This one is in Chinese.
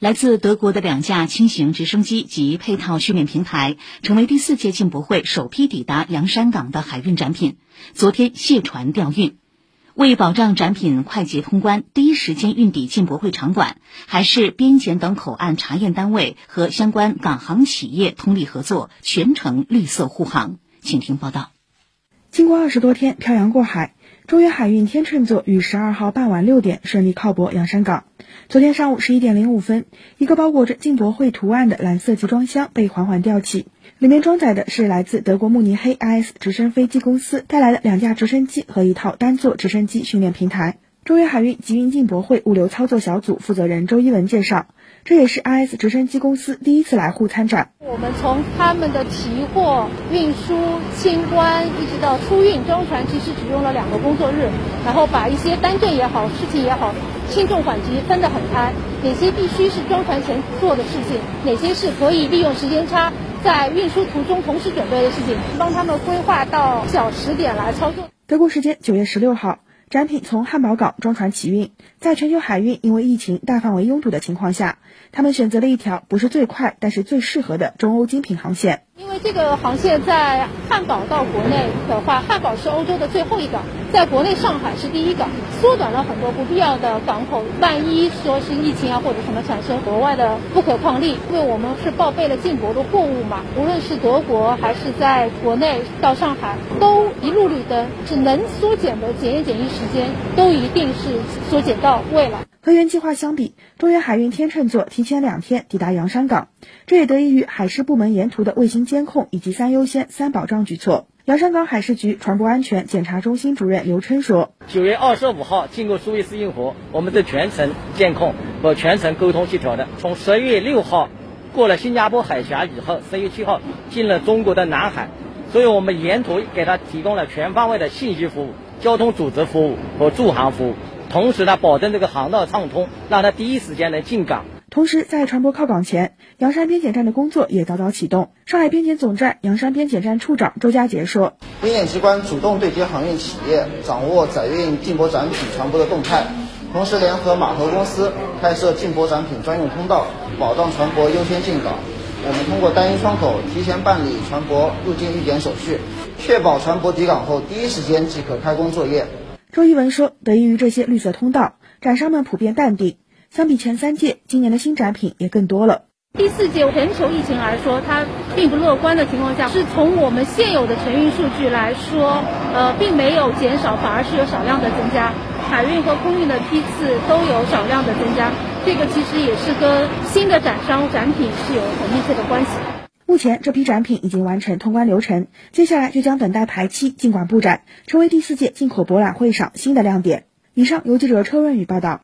来自德国的两架轻型直升机及配套训练平台，成为第四届进博会首批抵达洋山港的海运展品。昨天卸船调运，为保障展品快捷通关，第一时间运抵进博会场馆，还是边检等口岸查验单位和相关港航企业通力合作，全程绿色护航。请听报道。经过二十多天漂洋过海。中远海运天秤座于十二号傍晚六点顺利靠泊洋山港。昨天上午十一点零五分，一个包裹着进博会图案的蓝色集装箱被缓缓吊起，里面装载的是来自德国慕尼黑 IS 直升飞机公司带来的两架直升机和一套单座直升机训练平台。中远海运集运进博会物流操作小组负责人周一文介绍。这也是 IS 直升机公司第一次来沪参展。我们从他们的提货、运输、清关，一直到出运装船，其实只用了两个工作日。然后把一些单件也好、事情也好，轻重缓急分得很开。哪些必须是装船前做的事情，哪些是可以利用时间差在运输途中同时准备的事情，帮他们规划到小时点来操作。德国时间九月十六号。展品从汉堡港装船起运，在全球海运因为疫情大范围拥堵的情况下，他们选择了一条不是最快，但是最适合的中欧精品航线。因为这个航线在汉堡到国内的话，汉堡是欧洲的最后一港，在国内上海是第一港，缩短了很多不必要的港口。万一说是疫情啊或者什么产生额外的不可抗力，因为我们是报备了进国的货物嘛，无论是德国还是在国内到上海，都一路绿灯，只能缩减的检验检疫时间都一定是缩减到位了。和原计划相比，中远海运天秤座提前两天抵达洋山港，这也得益于海事部门沿途的卫星监控以及三优先、三保障举措。洋山港海事局船舶安全检查中心主任刘琛说：“九月二十五号经过苏伊士运河，我们的全程监控和全程沟通协调的。从十月六号过了新加坡海峡以后，十月七号进了中国的南海，所以我们沿途给他提供了全方位的信息服务、交通组织服务和驻航服务。”同时呢，保证这个航道畅通，让他第一时间能进港。同时，在船舶靠港前，洋山边检站的工作也早早启动。上海边检总站洋山边检站处长周家杰说：“边检机关主动对接航运企业，掌握载运进博展品船舶的动态，同时联合码头公司开设进博展品专用通道，保障船舶优先进港。我们通过单一窗口提前办理船舶入境预检手续，确保船舶抵港后第一时间即可开工作业。”周一文说：“得益于这些绿色通道，展商们普遍淡定。相比前三届，今年的新展品也更多了。第四届全球疫情来说，它并不乐观的情况下，是从我们现有的承运数据来说，呃，并没有减少，反而是有少量的增加。海运和空运的批次都有少量的增加，这个其实也是跟新的展商展品是有很密切的关系。”目前这批展品已经完成通关流程，接下来就将等待排期进馆布展，成为第四届进口博览会上新的亮点。以上由记者车润宇报道。